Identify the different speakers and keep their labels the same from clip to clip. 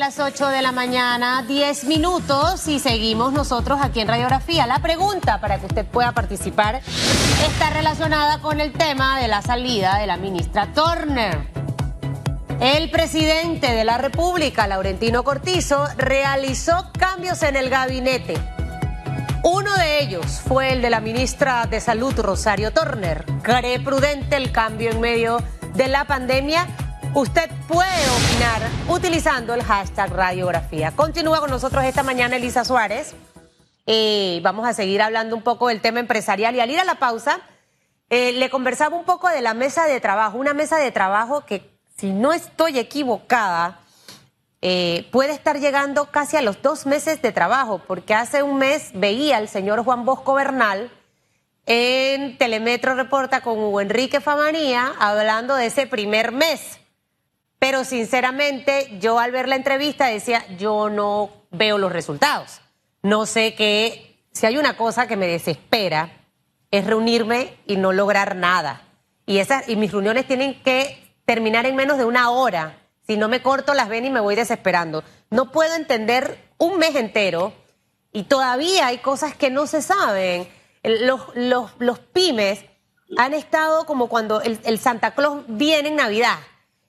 Speaker 1: Las 8 de la mañana, 10 minutos y seguimos nosotros aquí en Radiografía. La pregunta para que usted pueda participar está relacionada con el tema de la salida de la ministra Turner. El presidente de la República, Laurentino Cortizo, realizó cambios en el gabinete. Uno de ellos fue el de la ministra de Salud, Rosario Turner. ¿Cree prudente el cambio en medio de la pandemia? Usted puede opinar utilizando el hashtag radiografía. Continúa con nosotros esta mañana Elisa Suárez. Eh, vamos a seguir hablando un poco del tema empresarial y al ir a la pausa, eh, le conversaba un poco de la mesa de trabajo, una mesa de trabajo que, si no estoy equivocada, eh, puede estar llegando casi a los dos meses de trabajo, porque hace un mes veía al señor Juan Bosco Bernal en Telemetro Reporta con Hugo Enrique Famanía hablando de ese primer mes. Pero sinceramente, yo al ver la entrevista decía, yo no veo los resultados. No sé qué, si hay una cosa que me desespera, es reunirme y no lograr nada. Y, esas, y mis reuniones tienen que terminar en menos de una hora. Si no me corto las ven y me voy desesperando. No puedo entender un mes entero y todavía hay cosas que no se saben. Los, los, los pymes han estado como cuando el, el Santa Claus viene en Navidad.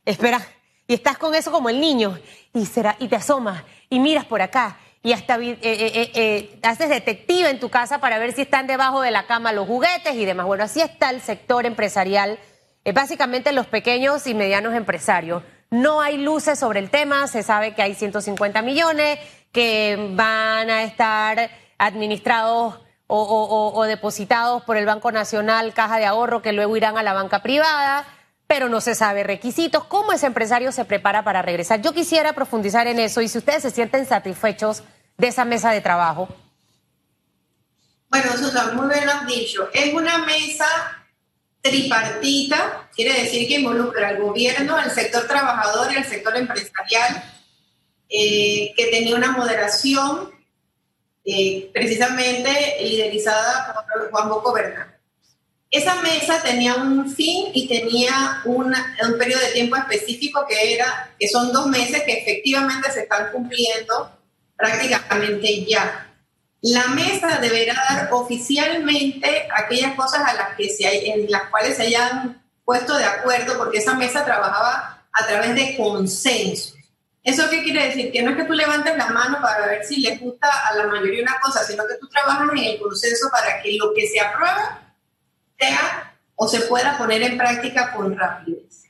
Speaker 1: Espera, y estás con eso como el niño y, será, y te asomas y miras por acá y hasta eh, eh, eh, haces detective en tu casa para ver si están debajo de la cama los juguetes y demás. Bueno, así está el sector empresarial, básicamente los pequeños y medianos empresarios. No hay luces sobre el tema, se sabe que hay 150 millones que van a estar administrados o, o depositados por el Banco Nacional, Caja de Ahorro, que luego irán a la banca privada pero no se sabe requisitos. ¿Cómo ese empresario se prepara para regresar? Yo quisiera profundizar en eso y si ustedes se sienten satisfechos de esa mesa de trabajo.
Speaker 2: Bueno, Susan, muy bien lo has dicho. Es una mesa tripartita, quiere decir que involucra al gobierno, al sector trabajador y al sector empresarial, eh, que tenía una moderación eh, precisamente liderizada por Juan Boco Bernal. Esa mesa tenía un fin y tenía un periodo de tiempo específico que era, que son dos meses que efectivamente se están cumpliendo prácticamente ya. La mesa deberá dar oficialmente aquellas cosas a las que se, en las cuales se hayan puesto de acuerdo, porque esa mesa trabajaba a través de consenso. ¿Eso qué quiere decir? Que no es que tú levantes la mano para ver si le gusta a la mayoría una cosa, sino que tú trabajas en el consenso para que lo que se aprueba sea o se pueda poner en práctica con rapidez.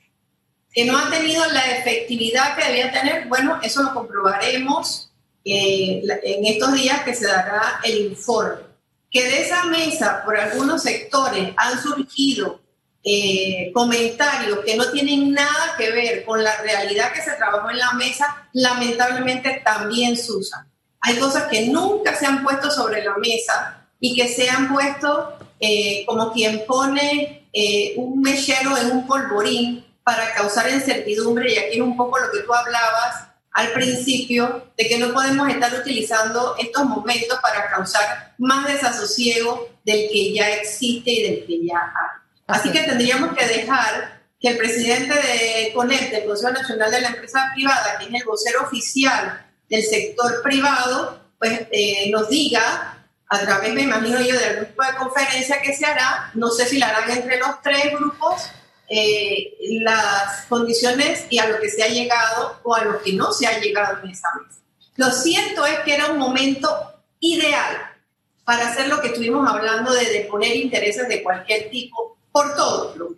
Speaker 2: Que no ha tenido la efectividad que debía tener, bueno, eso lo comprobaremos eh, en estos días que se dará el informe. Que de esa mesa, por algunos sectores, han surgido eh, comentarios que no tienen nada que ver con la realidad que se trabajó en la mesa, lamentablemente también se usan. Hay cosas que nunca se han puesto sobre la mesa y que se han puesto eh, como quien pone eh, un mechero en un polvorín para causar incertidumbre, y aquí es un poco lo que tú hablabas al principio, de que no podemos estar utilizando estos momentos para causar más desasosiego del que ya existe y del que ya hay. Así que tendríamos que dejar que el presidente de CONEP, del Consejo Nacional de la Empresa Privada, que es el vocero oficial del sector privado, pues eh, nos diga a través, me imagino yo, del grupo de conferencia que se hará, no sé si la harán entre los tres grupos, eh, las condiciones y a lo que se ha llegado o a lo que no se ha llegado en esa mesa. Lo cierto es que era un momento ideal para hacer lo que estuvimos hablando de deponer intereses de cualquier tipo por todos los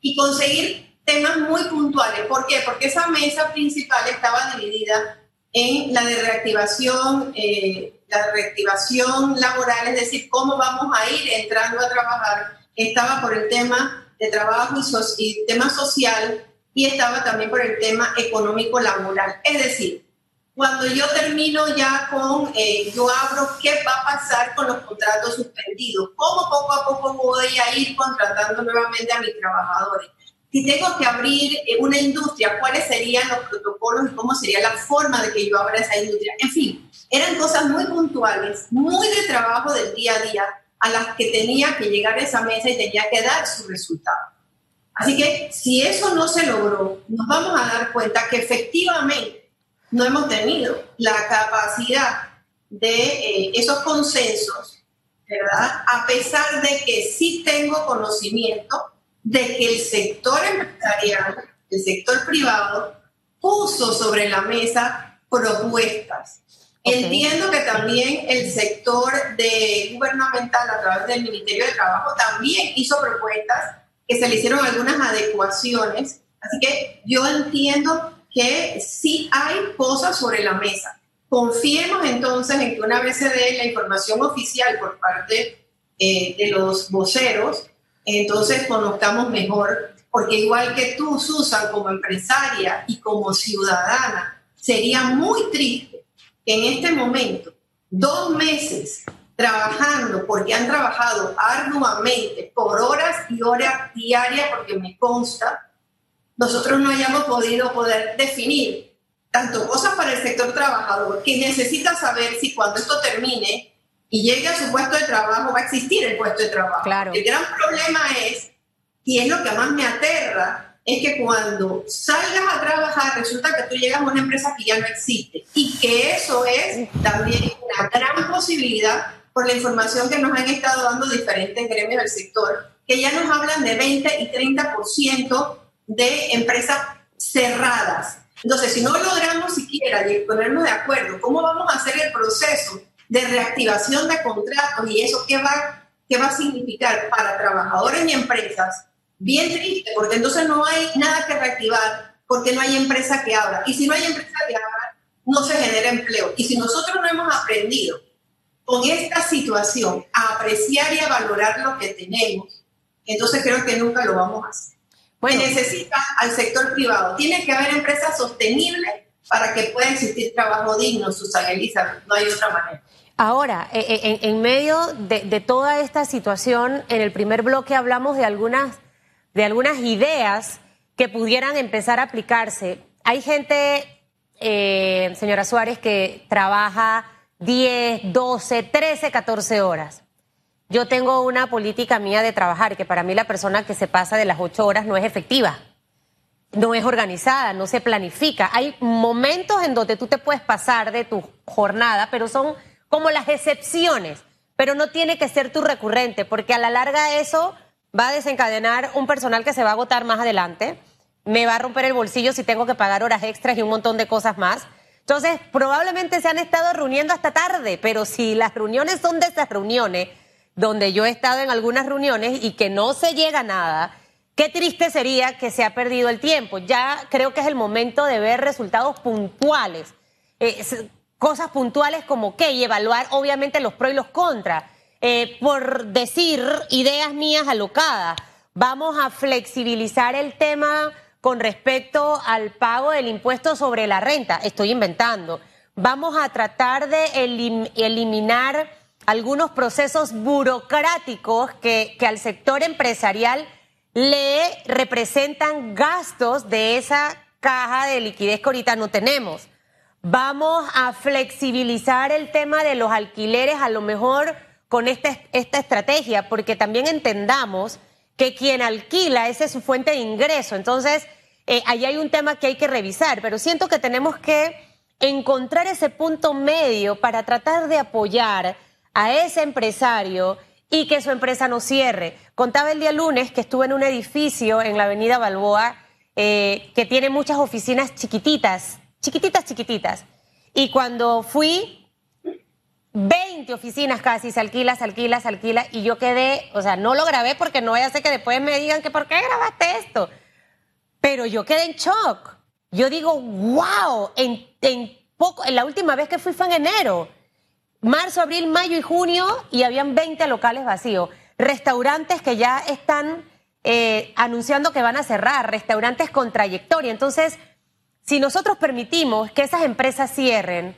Speaker 2: y conseguir temas muy puntuales. ¿Por qué? Porque esa mesa principal estaba dividida en la de reactivación eh, la reactivación laboral, es decir, cómo vamos a ir entrando a trabajar, estaba por el tema de trabajo y, tema social y estaba también por el tema económico laboral. Es decir, cuando yo termino ya con, eh, yo abro qué va a pasar con los contratos suspendidos, cómo poco a poco voy a ir contratando nuevamente a mis trabajadores. Si tengo que abrir eh, una industria, ¿cuáles serían los protocolos y cómo sería la forma de que yo abra esa industria? En fin, eran cosas muy puntuales, muy de trabajo del día a día, a las que tenía que llegar a esa mesa y tenía que dar su resultado. Así que si eso no se logró, nos vamos a dar cuenta que efectivamente no hemos tenido la capacidad de eh, esos consensos, ¿verdad? A pesar de que sí tengo conocimiento de que el sector empresarial, el sector privado, puso sobre la mesa propuestas. Entiendo que también el sector de gubernamental a través del Ministerio de Trabajo también hizo propuestas que se le hicieron algunas adecuaciones. Así que yo entiendo que sí hay cosas sobre la mesa. Confiemos entonces en que una vez se dé la información oficial por parte eh, de los voceros, entonces conozcamos mejor, porque igual que tú, Susan, como empresaria y como ciudadana, sería muy triste que en este momento, dos meses trabajando, porque han trabajado arduamente por horas y horas diarias, porque me consta, nosotros no hayamos podido poder definir tanto cosas para el sector trabajador, que necesita saber si cuando esto termine y llegue a su puesto de trabajo, va a existir el puesto de trabajo.
Speaker 1: Claro.
Speaker 2: El gran problema es, y es lo que más me aterra, es que cuando salgas a trabajar resulta que tú llegas a una empresa que ya no existe y que eso es también una gran posibilidad por la información que nos han estado dando diferentes gremios del sector, que ya nos hablan de 20 y 30% de empresas cerradas. Entonces, si no logramos siquiera ponernos de acuerdo, ¿cómo vamos a hacer el proceso de reactivación de contratos y eso qué va, qué va a significar para trabajadores y empresas? Bien triste, porque entonces no hay nada que reactivar, porque no hay empresa que abra. Y si no hay empresa que abra, no se genera empleo. Y si nosotros no hemos aprendido con esta situación a apreciar y a valorar lo que tenemos, entonces creo que nunca lo vamos a hacer que necesita al sector privado. Tiene que haber empresas sostenibles para que pueda existir trabajo digno, Susana Elisa, no hay otra manera.
Speaker 1: Ahora, eh, eh, en, medio de, toda esta situación, en el primer bloque hablamos de algunas, de algunas ideas que pudieran empezar a aplicarse. Hay gente, eh, señora Suárez, que trabaja 10, 12, 13, 14 horas. Yo tengo una política mía de trabajar, que para mí la persona que se pasa de las ocho horas no es efectiva, no es organizada, no se planifica. Hay momentos en donde tú te puedes pasar de tu jornada, pero son como las excepciones, pero no tiene que ser tu recurrente, porque a la larga eso va a desencadenar un personal que se va a agotar más adelante, me va a romper el bolsillo si tengo que pagar horas extras y un montón de cosas más. Entonces, probablemente se han estado reuniendo hasta tarde, pero si las reuniones son de esas reuniones, donde yo he estado en algunas reuniones y que no se llega a nada, qué triste sería que se ha perdido el tiempo. Ya creo que es el momento de ver resultados puntuales, eh, cosas puntuales como qué y evaluar obviamente los pros y los contras. Eh, por decir ideas mías alocadas, vamos a flexibilizar el tema con respecto al pago del impuesto sobre la renta. Estoy inventando. Vamos a tratar de eliminar algunos procesos burocráticos que, al sector empresarial le representan gastos de esa caja de liquidez que ahorita no tenemos. Vamos a flexibilizar el tema de los alquileres a lo mejor con esta, esta estrategia, porque también entendamos que quien alquila, esa es su fuente de ingreso. Entonces, eh, ahí hay un tema que hay que revisar, pero siento que tenemos que encontrar ese punto medio para tratar de apoyar a ese empresario y que su empresa no cierre. Contaba el día lunes que estuve en un edificio en la avenida Balboa eh, que tiene muchas oficinas chiquititas, chiquititas, chiquititas. Y cuando fui, 20 oficinas casi, se alquila, se alquila, se alquila, y yo quedé, o sea, no lo grabé porque no vaya a ser que después me digan que por qué grabaste esto. Pero yo quedé en shock. Yo digo, wow, en, poco, en la última vez que fui fue en enero marzo, abril, mayo y junio y habían 20 locales vacíos. Restaurantes que ya están eh, anunciando que van a cerrar, restaurantes con trayectoria. Entonces, si nosotros permitimos que esas empresas cierren,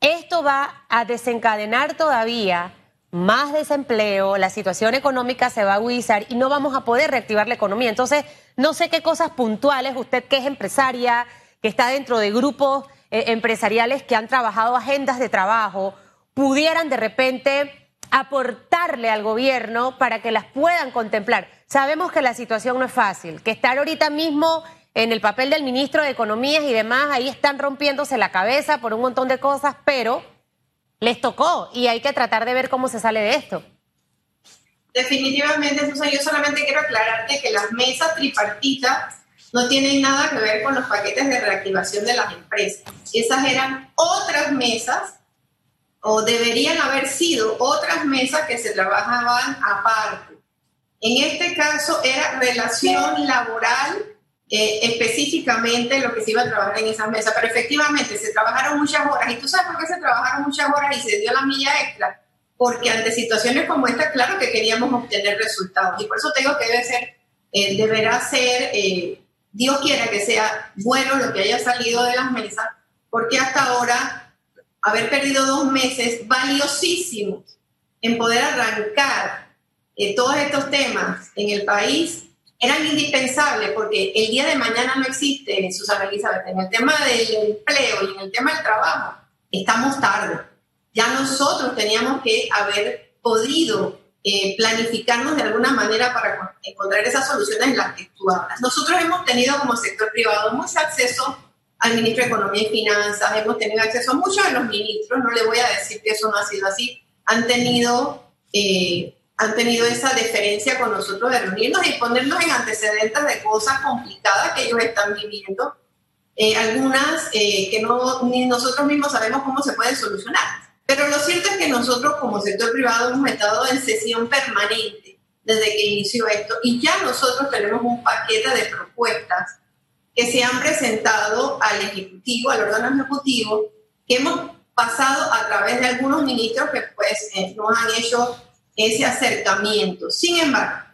Speaker 1: esto va a desencadenar todavía más desempleo, la situación económica se va a agudizar y no vamos a poder reactivar la economía. Entonces, no sé qué cosas puntuales, usted que es empresaria, que está dentro de grupos eh, empresariales que han trabajado agendas de trabajo pudieran de repente aportarle al gobierno para que las puedan contemplar. Sabemos que la situación no es fácil, que estar ahorita mismo en el papel del ministro de Economía y demás, ahí están rompiéndose la cabeza por un montón de cosas, pero les tocó y hay que tratar de ver cómo se sale de esto.
Speaker 2: Definitivamente, Susan, yo solamente quiero aclararte que las mesas tripartitas no tienen nada que ver con los paquetes de reactivación de las empresas. Esas eran otras mesas o deberían haber sido otras mesas que se trabajaban aparte. En este caso era relación laboral eh, específicamente lo que se iba a trabajar en esas mesas, pero efectivamente se trabajaron muchas horas. ¿Y tú sabes por qué se trabajaron muchas horas y se dio la milla extra? Porque ante situaciones como esta, claro que queríamos obtener resultados. Y por eso tengo que debe ser, eh, deberá ser, eh, Dios quiera que sea bueno lo que haya salido de las mesas, porque hasta ahora haber perdido dos meses valiosísimos en poder arrancar todos estos temas en el país eran indispensables porque el día de mañana no existe, Susana Elizabeth, en el tema del empleo y en el tema del trabajo, estamos tarde. Ya nosotros teníamos que haber podido eh, planificarnos de alguna manera para encontrar esas soluciones en las que tú hablas. Nosotros hemos tenido como sector privado mucho acceso al ministro de Economía y Finanzas, hemos tenido acceso a muchos de los ministros, no le voy a decir que eso no ha sido así, han tenido eh, han tenido esa deferencia con nosotros de reunirnos y ponernos en antecedentes de cosas complicadas que ellos están viviendo, eh, algunas eh, que no, ni nosotros mismos sabemos cómo se pueden solucionar. Pero lo cierto es que nosotros como sector privado hemos estado en sesión permanente desde que inició esto y ya nosotros tenemos un paquete de propuestas que se han presentado al Ejecutivo, al órgano ejecutivo, que hemos pasado a través de algunos ministros que pues eh, nos han hecho ese acercamiento. Sin embargo,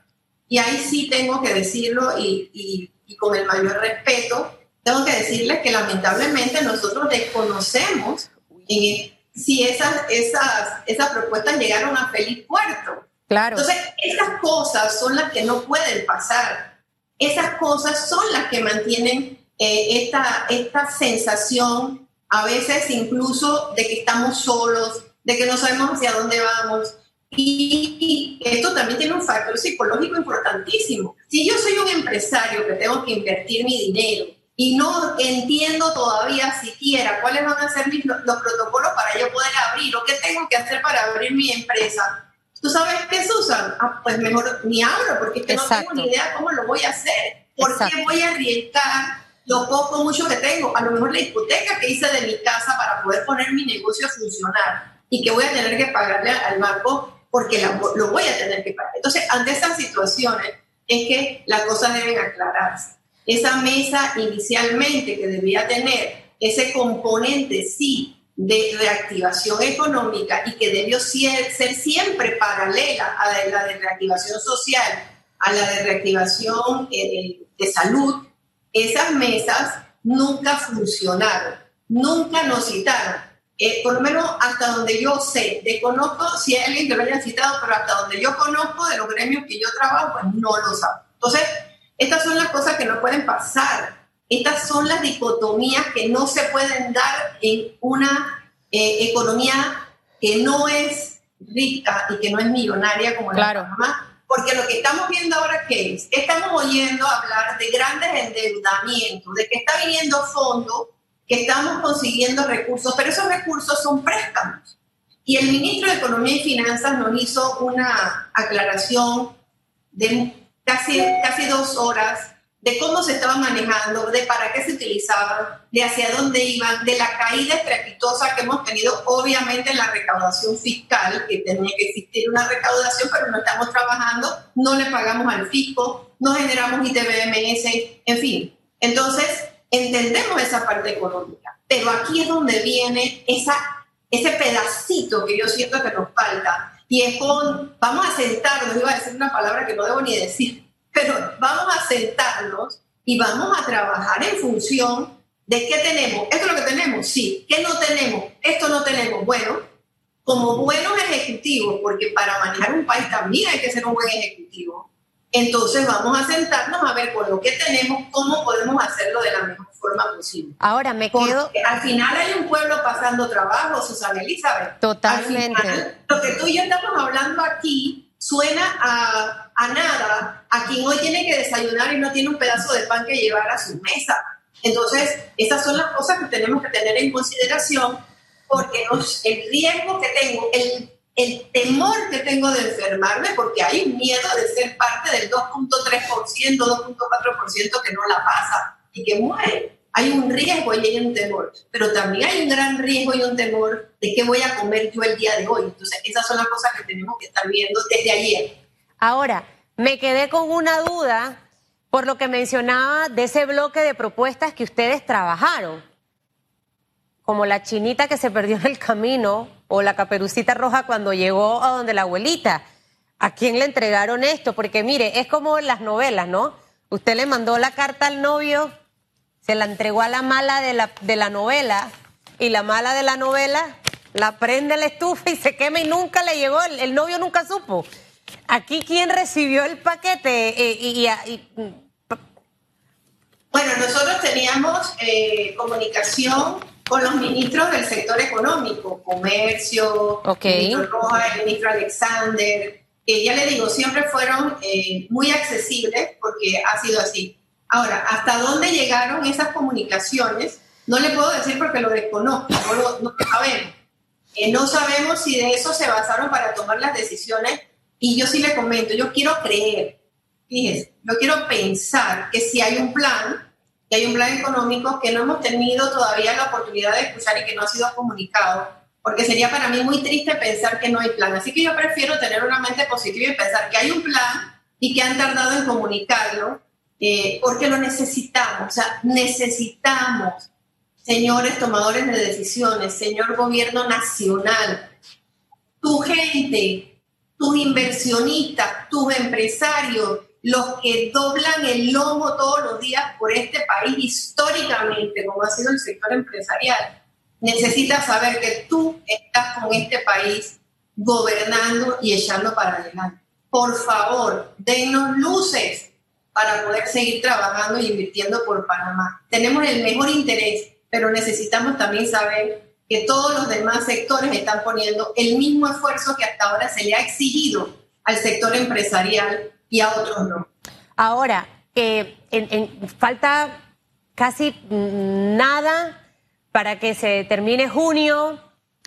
Speaker 2: y ahí sí tengo que decirlo y, con el mayor respeto, tengo que decirles que lamentablemente nosotros desconocemos eh, si esas, esas, esas propuestas llegaron a feliz puerto.
Speaker 1: Claro.
Speaker 2: Entonces, esas cosas son las que no pueden pasar. Esas cosas son las que mantienen eh, esta, esta sensación, a veces incluso de que estamos solos, de que no sabemos hacia dónde vamos, y esto también tiene un factor psicológico importantísimo. Si yo soy un empresario que tengo que invertir mi dinero y no entiendo todavía siquiera cuáles van a ser los protocolos para yo poder abrir o qué tengo que hacer para abrir mi empresa, ¿tú sabes qué, Susan? Ah, pues mejor ni abro porque es que no tengo ni idea cómo lo voy a hacer. ¿Por qué voy a arriesgar lo poco mucho que tengo? A lo mejor la hipoteca que hice de mi casa para poder poner mi negocio a funcionar y que voy a tener que pagarle al banco porque lo voy a tener que pagar. Entonces, ante esas situaciones es que las cosas deben aclararse. Esa mesa inicialmente que debía tener ese componente, sí, de reactivación económica y que debió ser, siempre paralela a la de reactivación social, a la de reactivación eh, de salud, esas mesas nunca funcionaron, nunca nos citaron. Eh, por lo menos hasta donde yo sé, desconozco si hay alguien que lo haya citado, pero hasta donde yo conozco de los gremios que yo trabajo, pues no lo sabe. Entonces, estas son las cosas que no pueden pasar. Estas son las dicotomías que no se pueden dar en una eh, economía que no es rica y que no es millonaria como
Speaker 1: claro.
Speaker 2: la mamá. Porque lo que estamos viendo ahora, ¿qué es? Estamos oyendo hablar de grandes endeudamientos, de que está viniendo fondo que estamos consiguiendo recursos, pero esos recursos son préstamos. Y el ministro de Economía y Finanzas nos hizo una aclaración de casi, casi dos horas de cómo se estaba manejando, de para qué se utilizaban, de hacia dónde iban, de la caída estrepitosa que hemos tenido, obviamente, en la recaudación fiscal, que tenía que existir una recaudación, pero no estamos trabajando, no le pagamos al fisco, no generamos ITBMS, en fin. Entonces, entendemos esa parte económica, pero aquí es donde viene esa, ese pedacito que yo siento que nos falta, y es con, vamos a sentarnos, iba a decir una palabra que no debo ni decir, pero vamos a sentarnos y vamos a trabajar en función de qué tenemos. ¿Esto es lo que tenemos? Sí. ¿Qué no tenemos? Esto no tenemos. Bueno, como buenos ejecutivos, porque para manejar un país también hay que ser un buen ejecutivo, entonces vamos a sentarnos a ver con lo que tenemos cómo podemos hacerlo de la mejor forma posible.
Speaker 1: Ahora me quedo.
Speaker 2: al final hay un pueblo pasando trabajo, Susana Elizabeth.
Speaker 1: Totalmente.
Speaker 2: lo que tú y yo estamos hablando aquí suena a, a nada a quien hoy tiene que desayunar y no tiene un pedazo de pan que llevar a su mesa. Entonces, esas son las cosas que tenemos que tener en consideración porque el riesgo que tengo, el, el temor que tengo de enfermarme, porque hay un miedo de ser parte del 2.3%, 2.4% que no la pasa y que muere hay un riesgo y hay un temor, pero también hay un gran riesgo y un temor de qué voy a comer yo el día de hoy. Entonces, esas son las cosas que tenemos que estar viendo desde ayer.
Speaker 1: Ahora, me quedé con una duda por lo que mencionaba de ese bloque de propuestas que ustedes trabajaron, como la chinita que se perdió en el camino o la caperucita roja cuando llegó a donde la abuelita. ¿A quién le entregaron esto? Porque mire, es como las novelas, ¿no? Usted le mandó la carta al novio se la entregó a la mala de la, de la novela y la mala de la novela la prende la estufa y se quema y nunca le llegó, el, novio nunca supo. Aquí, ¿quién recibió el paquete? Eh, y,
Speaker 2: bueno, nosotros teníamos eh, comunicación con los ministros del sector económico, comercio, el ministro Roja, el ministro Alexander, que ya le digo, siempre fueron eh, muy accesibles porque ha sido así. Ahora, ¿hasta dónde llegaron esas comunicaciones? No le puedo decir porque lo desconozco, no lo, sabemos. Eh, no sabemos si de eso se basaron para tomar las decisiones y yo sí le comento, yo quiero creer, fíjense, yo quiero pensar que si hay un plan, que hay un plan económico que no hemos tenido todavía la oportunidad de escuchar y que no ha sido comunicado, porque sería para mí muy triste pensar que no hay plan. Así que yo prefiero tener una mente positiva y pensar que hay un plan y que han tardado en comunicarlo eh, porque lo necesitamos, o sea, necesitamos, señores tomadores de decisiones, señor gobierno nacional, tu gente, tus inversionistas, tus empresarios, los que doblan el lomo todos los días por este país históricamente, como ha sido el sector empresarial, necesitas saber que tú estás con este país gobernando y echando para adelante. Por favor, denos luces, para poder seguir trabajando y invirtiendo por Panamá. Tenemos el mejor interés, pero necesitamos también saber que todos los demás sectores están poniendo el mismo esfuerzo que hasta ahora se le ha exigido al sector empresarial y a otros no.
Speaker 1: Ahora, eh, falta casi nada para que se termine junio.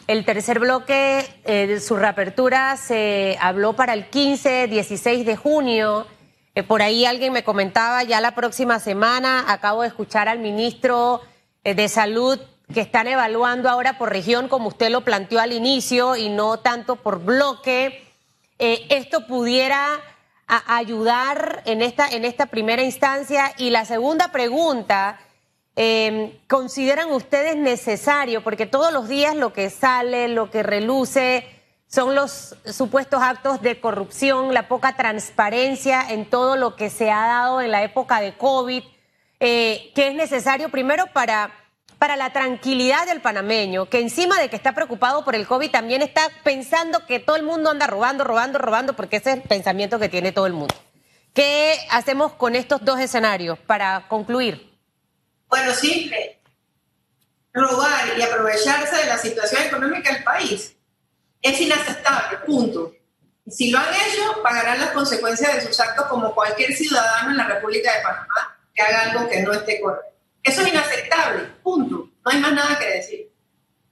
Speaker 1: El tercer bloque eh, de su reapertura se habló para el 15, 16 de junio. Eh, por ahí alguien me comentaba ya la próxima semana, acabo de escuchar al ministro eh, de Salud que están evaluando ahora por región, como usted lo planteó al inicio, y no tanto por bloque. Eh, esto pudiera ayudar en esta, en esta primera instancia. Y la segunda pregunta, em, ¿consideran ustedes necesario? Porque todos los días lo que sale, lo que reluce, son los supuestos actos de corrupción, la poca transparencia en todo lo que se ha dado en la época de COVID, eh, que es necesario primero para, para la tranquilidad del panameño, que encima de que está preocupado por el COVID, también está pensando que todo el mundo anda robando, robando, robando, porque ese es el pensamiento que tiene todo el mundo. ¿Qué hacemos con estos dos escenarios para concluir?
Speaker 2: Bueno, simple. Robar y aprovecharse de la situación económica del país es inaceptable, punto. Si lo han hecho, pagarán las consecuencias de sus actos como cualquier ciudadano en la República de Panamá que haga algo que no esté correcto. Eso es inaceptable, punto. No hay más nada que decir.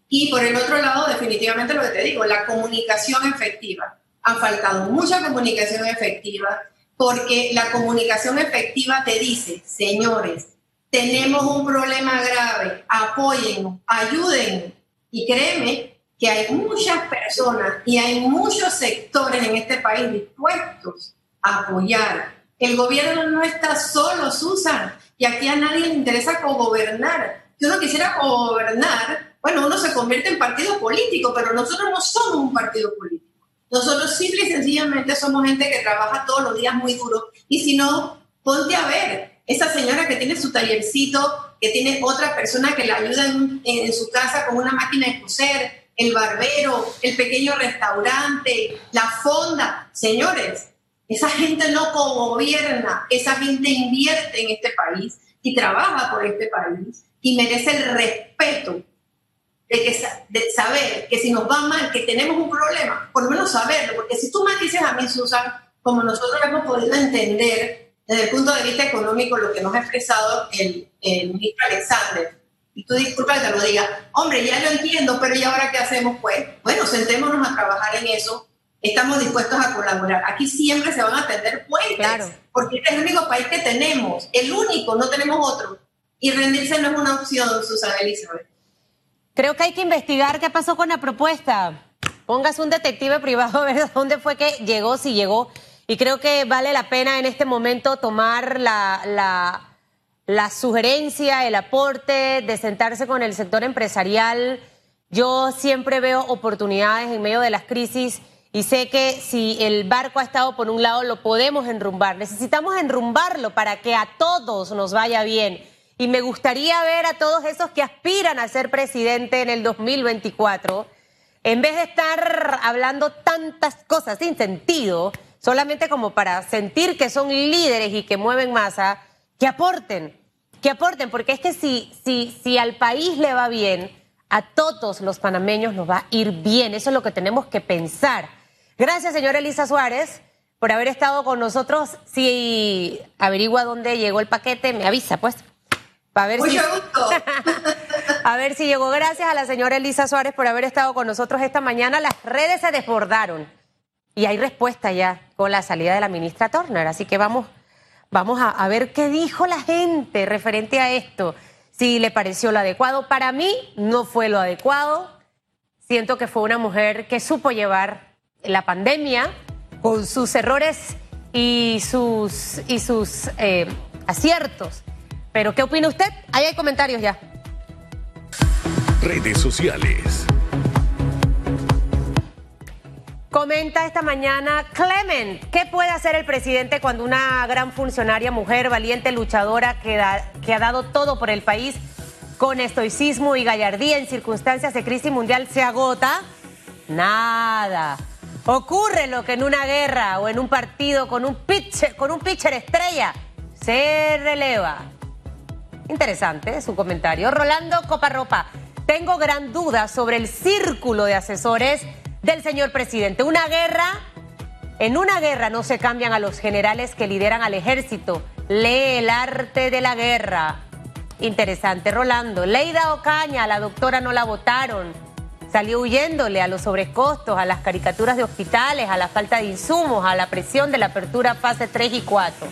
Speaker 2: Y por el otro lado, definitivamente lo que te digo, la comunicación efectiva. Ha faltado mucha comunicación efectiva porque la comunicación efectiva te dice, señores, tenemos un problema grave, apoyen, ayuden. Y créeme que hay muchas personas y hay muchos sectores en este país dispuestos a apoyar. El gobierno no está solo, Susan, y aquí a nadie le interesa cogobernar. Si uno quisiera cogobernar, bueno, uno se convierte en partido político, pero nosotros no somos un partido político. Nosotros simple y sencillamente somos gente que trabaja todos los días muy duro. Y si no, ponte a ver, esa señora que tiene su tallercito, que tiene otra persona que la ayuda en, en su casa con una máquina de coser, el barbero, el pequeño restaurante, la fonda. Señores, esa gente no gobierna, esa gente invierte en este país y trabaja por este país y merece el respeto de, que, de saber que si nos va mal, que tenemos un problema, por lo menos saberlo, porque si tú me dices a mí, Susan, como nosotros hemos podido entender desde el punto de vista económico lo que nos ha expresado el, el ministro Alexander. Y tú disculpa que lo diga, hombre, ya lo entiendo, pero ¿y ahora qué hacemos? Pues, bueno, sentémonos a trabajar en eso. Estamos dispuestos a colaborar. Aquí siempre se van a tender puentes, porque este es el único país que tenemos, el único, no tenemos otro. Y rendirse no es una opción, Susana Elizabeth.
Speaker 1: Creo que hay que investigar qué pasó con la propuesta. Póngase un detective privado a ver dónde fue que llegó, si llegó. Y creo que vale la pena en este momento tomar la, la, la sugerencia, el aporte de sentarse con el sector empresarial. Yo siempre veo oportunidades en medio de las crisis y sé que si el barco ha estado por un lado lo podemos enrumbar. Necesitamos enrumbarlo para que a todos nos vaya bien. Y me gustaría ver a todos esos que aspiran a ser presidente en el 2024, en vez de estar hablando tantas cosas sin sentido, solamente como para sentir que son líderes y que mueven masa, que aporten, que aporten, porque es que si, si, si al país le va bien, a todos los panameños nos va a ir bien. Eso es lo que tenemos que pensar. Gracias, señora Elisa Suárez, por haber estado con nosotros. Si averigua dónde llegó el paquete, me avisa, pues.
Speaker 2: A ver Mucho gusto.
Speaker 1: a ver si llegó. Gracias a la señora Elisa Suárez por haber estado con nosotros esta mañana. Las redes se desbordaron y hay respuesta ya con la salida de la ministra Turner. Así que vamos, vamos a, ver qué dijo la gente referente a esto. Si le pareció lo adecuado. Para mí no fue lo adecuado. Siento que fue una mujer que supo llevar la pandemia con sus errores y sus, y sus eh, aciertos. Pero, ¿qué opina usted? Ahí hay comentarios ya.
Speaker 3: Redes sociales.
Speaker 1: Comenta esta mañana Clement, ¿qué puede hacer el presidente cuando una gran funcionaria, mujer, valiente, luchadora, que, que ha dado todo por el país con estoicismo y gallardía en circunstancias de crisis mundial se agota? Nada. Ocurre lo que en una guerra o en un partido con un pitcher, con un pitcher estrella se releva. Interesante su comentario. Rolando Coparropa, tengo gran duda sobre el círculo de asesores del señor presidente. Una guerra, en una guerra no se cambian a los generales que lideran al ejército. Lee el arte de la guerra. Interesante, Rolando. Leida Ocaña, la doctora no la votaron. Salió huyéndole a los sobrecostos, a las caricaturas de hospitales, a la falta de insumos, a la presión de la apertura fase 3 y 4.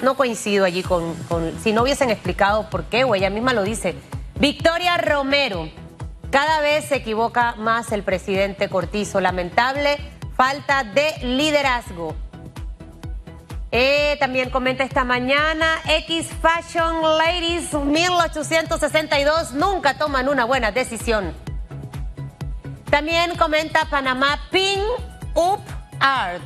Speaker 1: No coincido allí con, si no hubiesen explicado por qué, o ella misma lo dice. Victoria Romero. Cada vez se equivoca más el presidente Cortizo. Lamentable falta de liderazgo. Eh, también comenta esta mañana, X Fashion Ladies 1862 nunca toman una buena decisión. También comenta Panamá Pin Up Art.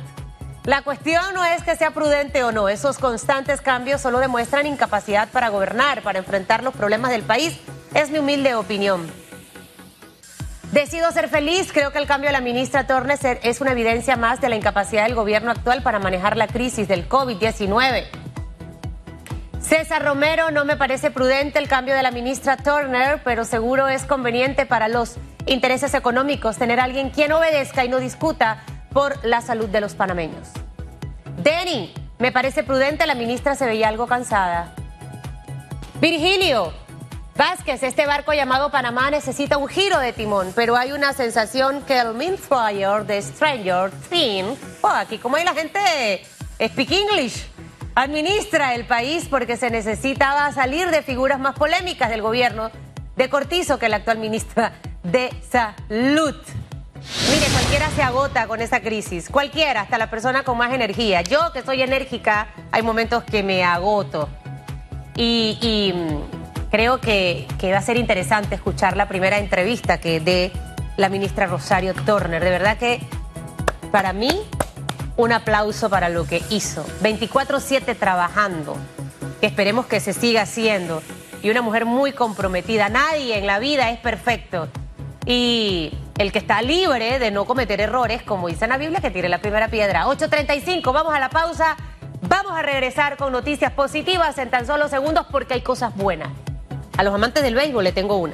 Speaker 1: La cuestión no es que sea prudente o no, esos constantes cambios solo demuestran incapacidad para gobernar, para enfrentar los problemas del país, es mi humilde opinión. Decido ser feliz. Creo que el cambio de la ministra Tornes es una evidencia más de la incapacidad del gobierno actual para manejar la crisis del COVID-19. César Romero, no me parece prudente el cambio de la ministra Turner, pero seguro es conveniente para los intereses económicos tener alguien quien obedezca y no discuta por la salud de los panameños. Denny, me parece prudente, la ministra se veía algo cansada. Virgilio, Vázquez, este barco llamado Panamá necesita un giro de timón, pero hay una sensación que el Flyer de Stranger Things, oh, aquí como hay la gente speak English, administra el país porque se necesitaba salir de figuras más polémicas del gobierno de Cortizo que la actual ministra de Salud. Mire, cualquiera se agota con esa crisis, cualquiera, hasta la persona con más energía. Yo que soy enérgica, hay momentos que me agoto. y creo que, va a ser interesante escuchar la primera entrevista que dé la ministra Rosario Turner. De verdad que para mí un aplauso para lo que hizo. 24/7 trabajando, esperemos que se siga haciendo. Y una mujer muy comprometida. Nadie en la vida es perfecto. Y el que está libre de no cometer errores, como dice en la Biblia, que tire la primera piedra. 8.35, vamos a la pausa. Vamos a regresar con noticias positivas en tan solo segundos porque hay cosas buenas. A los amantes del béisbol le tengo una.